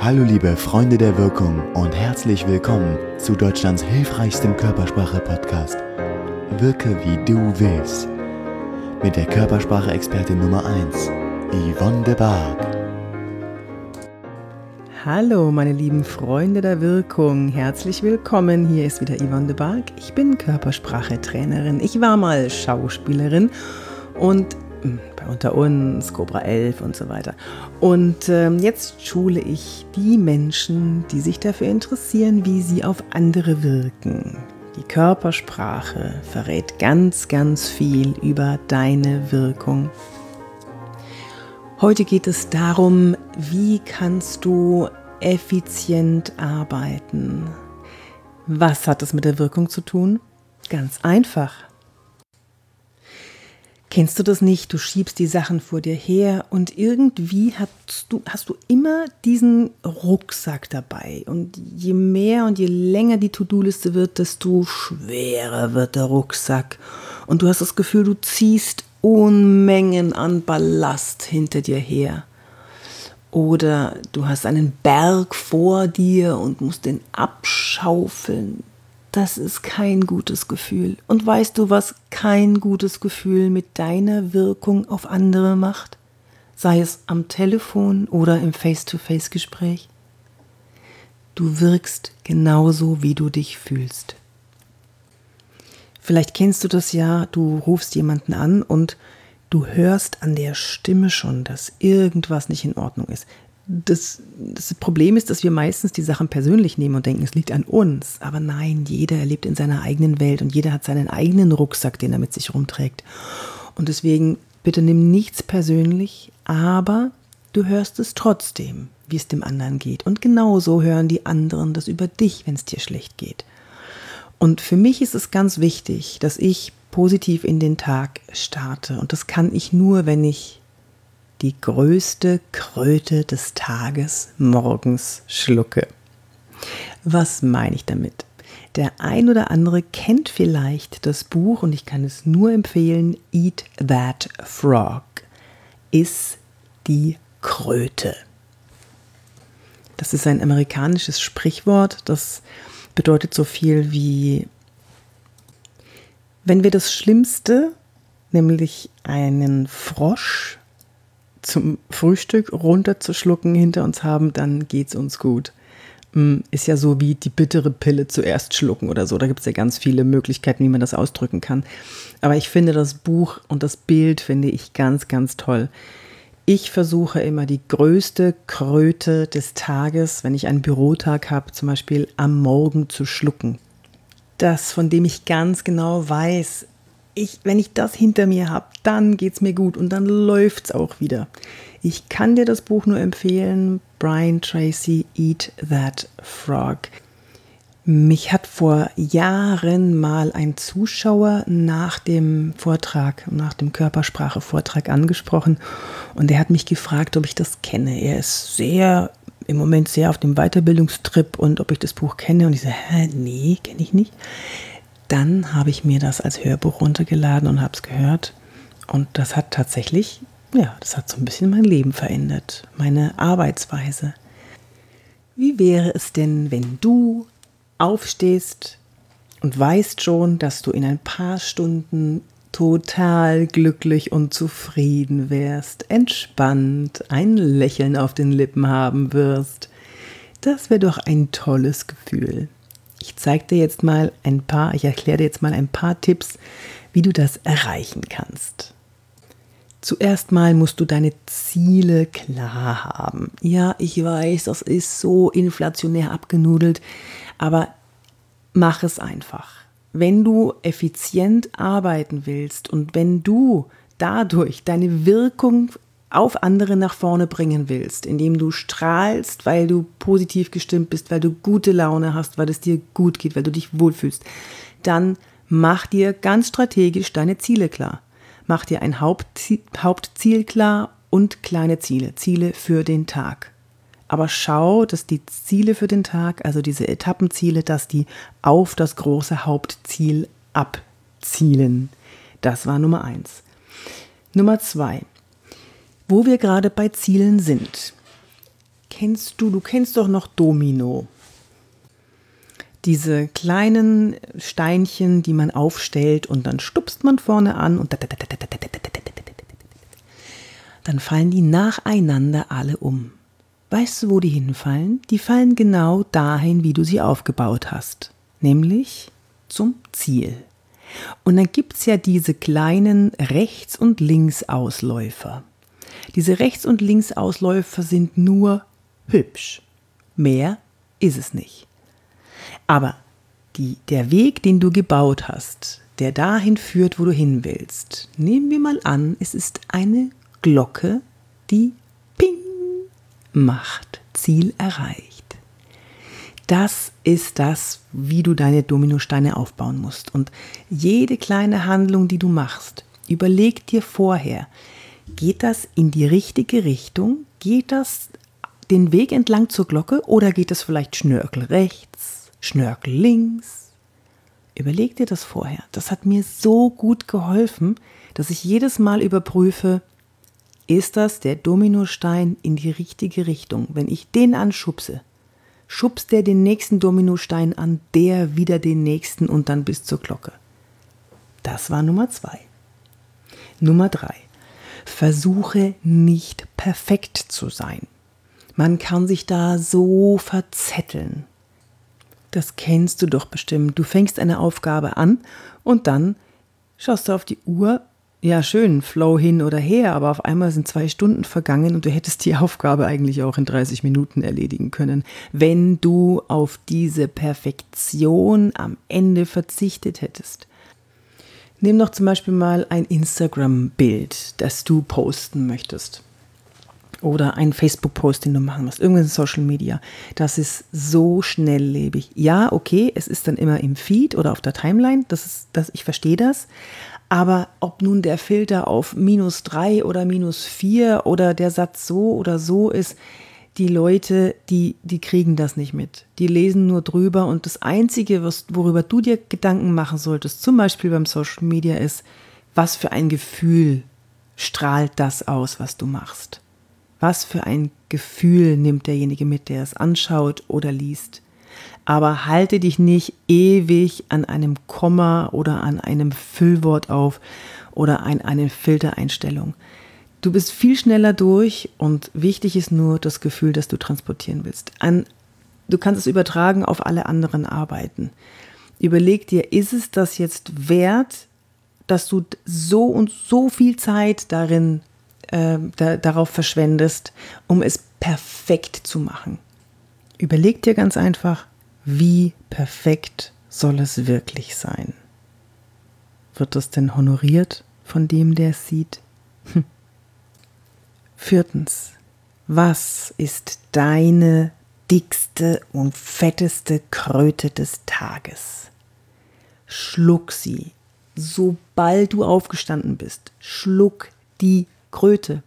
Hallo liebe Freunde der Wirkung und herzlich willkommen zu Deutschlands hilfreichstem Körpersprache-Podcast. Wirke wie du willst. Mit der Körpersprache-Expertin Nummer 1, Yvonne de Barg. Hallo meine lieben Freunde der Wirkung, herzlich willkommen. Hier ist wieder Yvonne de Barg. Ich bin Körpersprache-Trainerin. Ich war mal Schauspielerin und bei Unter uns, Cobra 11 und so weiter. Und ähm, jetzt schule ich die Menschen, die sich dafür interessieren, wie sie auf andere wirken. Die Körpersprache verrät ganz, ganz viel über deine Wirkung. Heute geht es darum, wie kannst du effizient arbeiten. Was hat das mit der Wirkung zu tun? Ganz einfach. Kennst du das nicht? Du schiebst die Sachen vor dir her und irgendwie hast du, hast du immer diesen Rucksack dabei. Und je mehr und je länger die To-Do-Liste wird, desto schwerer wird der Rucksack. Und du hast das Gefühl, du ziehst Unmengen an Ballast hinter dir her. Oder du hast einen Berg vor dir und musst den abschaufeln das ist kein gutes Gefühl. Und weißt du, was kein gutes Gefühl mit deiner Wirkung auf andere macht? Sei es am Telefon oder im Face-to-Face-Gespräch? Du wirkst genauso, wie du dich fühlst. Vielleicht kennst du das ja, du rufst jemanden an und du hörst an der Stimme schon, dass irgendwas nicht in Ordnung ist das, das, Problem ist, dass wir meistens die Sachen persönlich nehmen und denken, es liegt an uns. Aber nein, jeder lebt in seiner eigenen Welt und jeder hat seinen eigenen Rucksack, den er mit sich rumträgt. Und deswegen bitte nimm nichts persönlich, aber du hörst es trotzdem, wie es dem anderen geht. Und genauso hören die anderen das über dich, wenn es dir schlecht geht. Und für mich ist es ganz wichtig, dass ich positiv in den Tag starte. Und das kann ich nur, wenn ich die größte Kröte des Tages morgens schlucke. Was meine ich damit? Der ein oder andere kennt vielleicht das Buch und ich kann es nur empfehlen, Eat That Frog. Iss die Kröte. Das ist ein amerikanisches Sprichwort, das bedeutet so viel wie, wenn wir das Schlimmste, nämlich einen Frosch zum Frühstück runterzuschlucken hinter uns haben, dann geht es uns gut. Mm, ist ja so wie die bittere Pille zuerst schlucken oder so. Da gibt es ja ganz viele Möglichkeiten, wie man das ausdrücken kann. Aber ich finde das Buch und das Bild finde ich ganz, ganz toll. Ich versuche immer die größte Kröte des Tages, wenn ich einen Bürotag habe, zum Beispiel am Morgen zu schlucken. Das, von dem ich ganz genau weiß, ich, wenn ich das hinter mir habe, dann geht es mir gut und dann läuft es auch wieder. Ich kann dir das Buch nur empfehlen, Brian Tracy, Eat That Frog. Mich hat vor Jahren mal ein Zuschauer nach dem Vortrag, nach dem Körpersprache-Vortrag angesprochen und er hat mich gefragt, ob ich das kenne. Er ist sehr, im Moment sehr auf dem Weiterbildungstrip und ob ich das Buch kenne und ich sage, hä, nee, kenne ich nicht dann habe ich mir das als Hörbuch runtergeladen und habe es gehört. Und das hat tatsächlich, ja, das hat so ein bisschen mein Leben verändert, meine Arbeitsweise. Wie wäre es denn, wenn du aufstehst und weißt schon, dass du in ein paar Stunden total glücklich und zufrieden wärst, entspannt, ein Lächeln auf den Lippen haben wirst? Das wäre doch ein tolles Gefühl. Ich zeige dir jetzt mal ein paar, ich erkläre dir jetzt mal ein paar Tipps, wie du das erreichen kannst. Zuerst mal musst du deine Ziele klar haben. Ja, ich weiß, das ist so inflationär abgenudelt, aber mach es einfach. Wenn du effizient arbeiten willst und wenn du dadurch deine Wirkung auf andere nach vorne bringen willst, indem du strahlst, weil du positiv gestimmt bist, weil du gute Laune hast, weil es dir gut geht, weil du dich wohlfühlst, dann mach dir ganz strategisch deine Ziele klar. Mach dir ein Hauptziel klar und kleine Ziele, Ziele für den Tag. Aber schau, dass die Ziele für den Tag, also diese Etappenziele, dass die auf das große Hauptziel abzielen. Das war Nummer eins. Nummer zwei wo wir gerade bei Zielen sind. kennst du, du kennst doch noch Domino. Diese kleinen Steinchen, die man aufstellt und dann stupst man vorne an und dann fallen die nacheinander alle um. Weißt du, wo die hinfallen? Die fallen genau dahin, wie du sie aufgebaut hast, nämlich zum Ziel. Und dann gibt es ja diese kleinen Rechts- und Linksausläufer. Diese Rechts- und Linksausläufer sind nur hübsch. Mehr ist es nicht. Aber die, der Weg, den du gebaut hast, der dahin führt, wo du hin willst, nehmen wir mal an, es ist eine Glocke, die Ping macht. Ziel erreicht. Das ist das, wie du deine Dominosteine aufbauen musst. Und jede kleine Handlung, die du machst, überleg dir vorher, geht das in die richtige Richtung? Geht das den Weg entlang zur Glocke oder geht es vielleicht Schnörkel rechts, Schnörkel links? Überleg dir das vorher. Das hat mir so gut geholfen, dass ich jedes Mal überprüfe, ist das der Dominostein in die richtige Richtung. Wenn ich den anschubse, schubst der den nächsten Dominostein an, der wieder den nächsten und dann bis zur Glocke. Das war Nummer zwei. Nummer drei. Versuche nicht perfekt zu sein. Man kann sich da so verzetteln. Das kennst du doch bestimmt. Du fängst eine Aufgabe an und dann schaust du auf die Uhr ja, schön, Flow hin oder her, aber auf einmal sind zwei Stunden vergangen und du hättest die Aufgabe eigentlich auch in 30 Minuten erledigen können, wenn du auf diese Perfektion am Ende verzichtet hättest. Nimm doch zum Beispiel mal ein Instagram-Bild, das du posten möchtest. Oder ein Facebook-Post, den du machen musst, irgendein Social Media. Das ist so schnelllebig. Ja, okay, es ist dann immer im Feed oder auf der Timeline, das ist, das, ich verstehe das. Aber ob nun der Filter auf minus drei oder minus vier oder der Satz so oder so ist, die Leute, die, die kriegen das nicht mit. Die lesen nur drüber und das Einzige, was, worüber du dir Gedanken machen solltest, zum Beispiel beim Social Media, ist, was für ein Gefühl strahlt das aus, was du machst? Was für ein Gefühl nimmt derjenige mit, der es anschaut oder liest? aber halte dich nicht ewig an einem Komma oder an einem Füllwort auf oder an eine Filtereinstellung. Du bist viel schneller durch und wichtig ist nur das Gefühl, das du transportieren willst. An, du kannst es übertragen auf alle anderen Arbeiten. Überleg dir, ist es das jetzt wert, dass du so und so viel Zeit darin äh, da, darauf verschwendest, um es perfekt zu machen? Überleg dir ganz einfach, wie perfekt soll es wirklich sein? Wird es denn honoriert von dem, der es sieht? Hm. Viertens, was ist deine dickste und fetteste Kröte des Tages? Schluck sie, sobald du aufgestanden bist. Schluck die Kröte.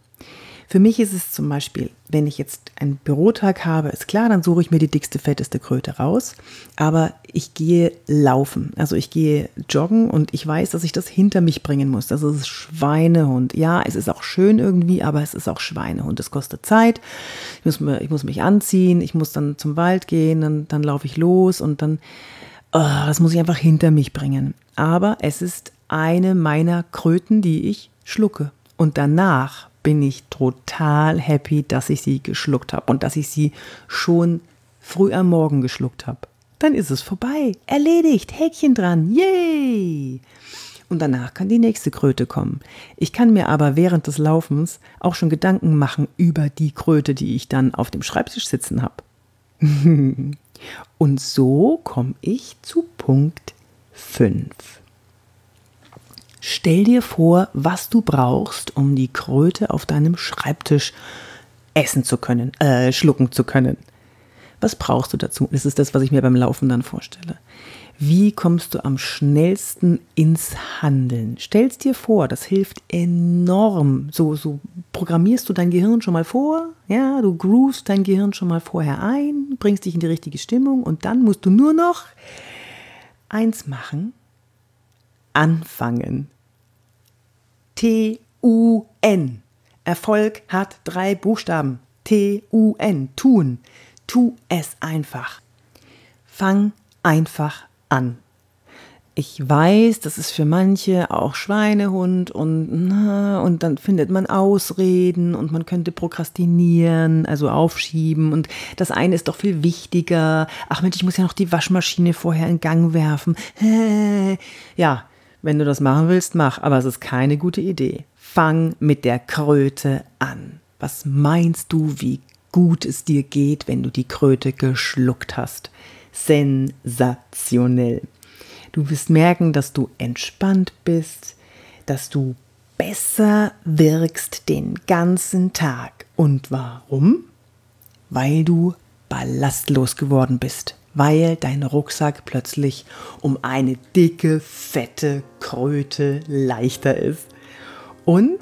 Für mich ist es zum Beispiel, wenn ich jetzt einen Bürotag habe, ist klar, dann suche ich mir die dickste, fetteste Kröte raus. Aber ich gehe laufen. Also ich gehe joggen und ich weiß, dass ich das hinter mich bringen muss. Das ist Schweinehund. Ja, es ist auch schön irgendwie, aber es ist auch Schweinehund. Es kostet Zeit. Ich muss, mir, ich muss mich anziehen. Ich muss dann zum Wald gehen. Dann, dann laufe ich los und dann, oh, das muss ich einfach hinter mich bringen. Aber es ist eine meiner Kröten, die ich schlucke. Und danach bin ich total happy, dass ich sie geschluckt habe und dass ich sie schon früh am Morgen geschluckt habe. Dann ist es vorbei, erledigt, Häkchen dran, yay! Und danach kann die nächste Kröte kommen. Ich kann mir aber während des Laufens auch schon Gedanken machen über die Kröte, die ich dann auf dem Schreibtisch sitzen habe. und so komme ich zu Punkt 5. Stell dir vor, was du brauchst, um die Kröte auf deinem Schreibtisch essen zu können, äh, schlucken zu können. Was brauchst du dazu? Das ist das, was ich mir beim Laufen dann vorstelle. Wie kommst du am schnellsten ins Handeln? Stellst dir vor, das hilft enorm. So, so programmierst du dein Gehirn schon mal vor, ja, du groovst dein Gehirn schon mal vorher ein, bringst dich in die richtige Stimmung und dann musst du nur noch eins machen, anfangen. T-U-N. Erfolg hat drei Buchstaben. T-U-N, tun. Tu es einfach. Fang einfach an. Ich weiß, das ist für manche auch Schweinehund und, und dann findet man Ausreden und man könnte prokrastinieren, also aufschieben und das eine ist doch viel wichtiger. Ach Mensch, ich muss ja noch die Waschmaschine vorher in Gang werfen. Ja, wenn du das machen willst, mach, aber es ist keine gute Idee. Fang mit der Kröte an. Was meinst du, wie gut es dir geht, wenn du die Kröte geschluckt hast? Sensationell. Du wirst merken, dass du entspannt bist, dass du besser wirkst den ganzen Tag. Und warum? Weil du ballastlos geworden bist, weil dein Rucksack plötzlich um eine dicke, fette Kröte leichter ist. Und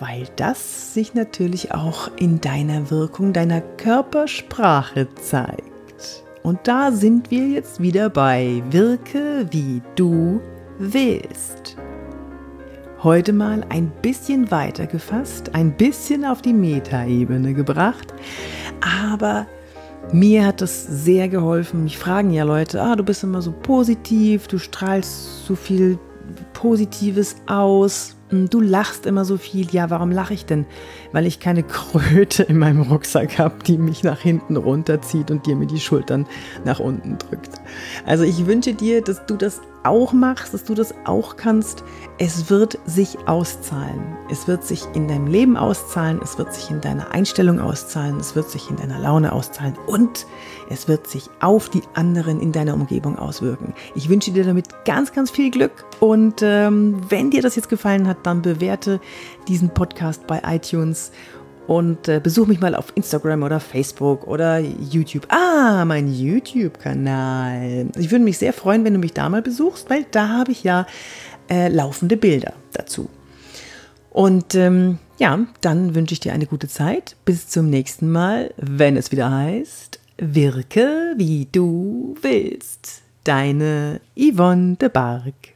weil das sich natürlich auch in deiner Wirkung, deiner Körpersprache zeigt. Und da sind wir jetzt wieder bei Wirke wie du willst. Heute mal ein bisschen weiter gefasst, ein bisschen auf die Metaebene gebracht, aber mir hat es sehr geholfen. Mich fragen ja Leute, ah, du bist immer so positiv, du strahlst so viel Positives aus. Hm, du lachst immer so viel. Ja, warum lache ich denn? Weil ich keine Kröte in meinem Rucksack habe, die mich nach hinten runterzieht und dir mir die Schultern nach unten drückt. Also ich wünsche dir, dass du das auch machst, dass du das auch kannst. Es wird sich auszahlen. Es wird sich in deinem Leben auszahlen, es wird sich in deiner Einstellung auszahlen, es wird sich in deiner Laune auszahlen und es wird sich auf die anderen in deiner Umgebung auswirken. Ich wünsche dir damit ganz, ganz viel Glück und ähm, wenn dir das jetzt gefallen hat, dann bewerte diesen Podcast bei iTunes und äh, besuch mich mal auf Instagram oder Facebook oder YouTube. Ah, mein YouTube-Kanal. Ich würde mich sehr freuen, wenn du mich da mal besuchst, weil da habe ich ja äh, laufende Bilder dazu. Und ähm, ja, dann wünsche ich dir eine gute Zeit. Bis zum nächsten Mal, wenn es wieder heißt, wirke wie du willst. Deine Yvonne de Barg.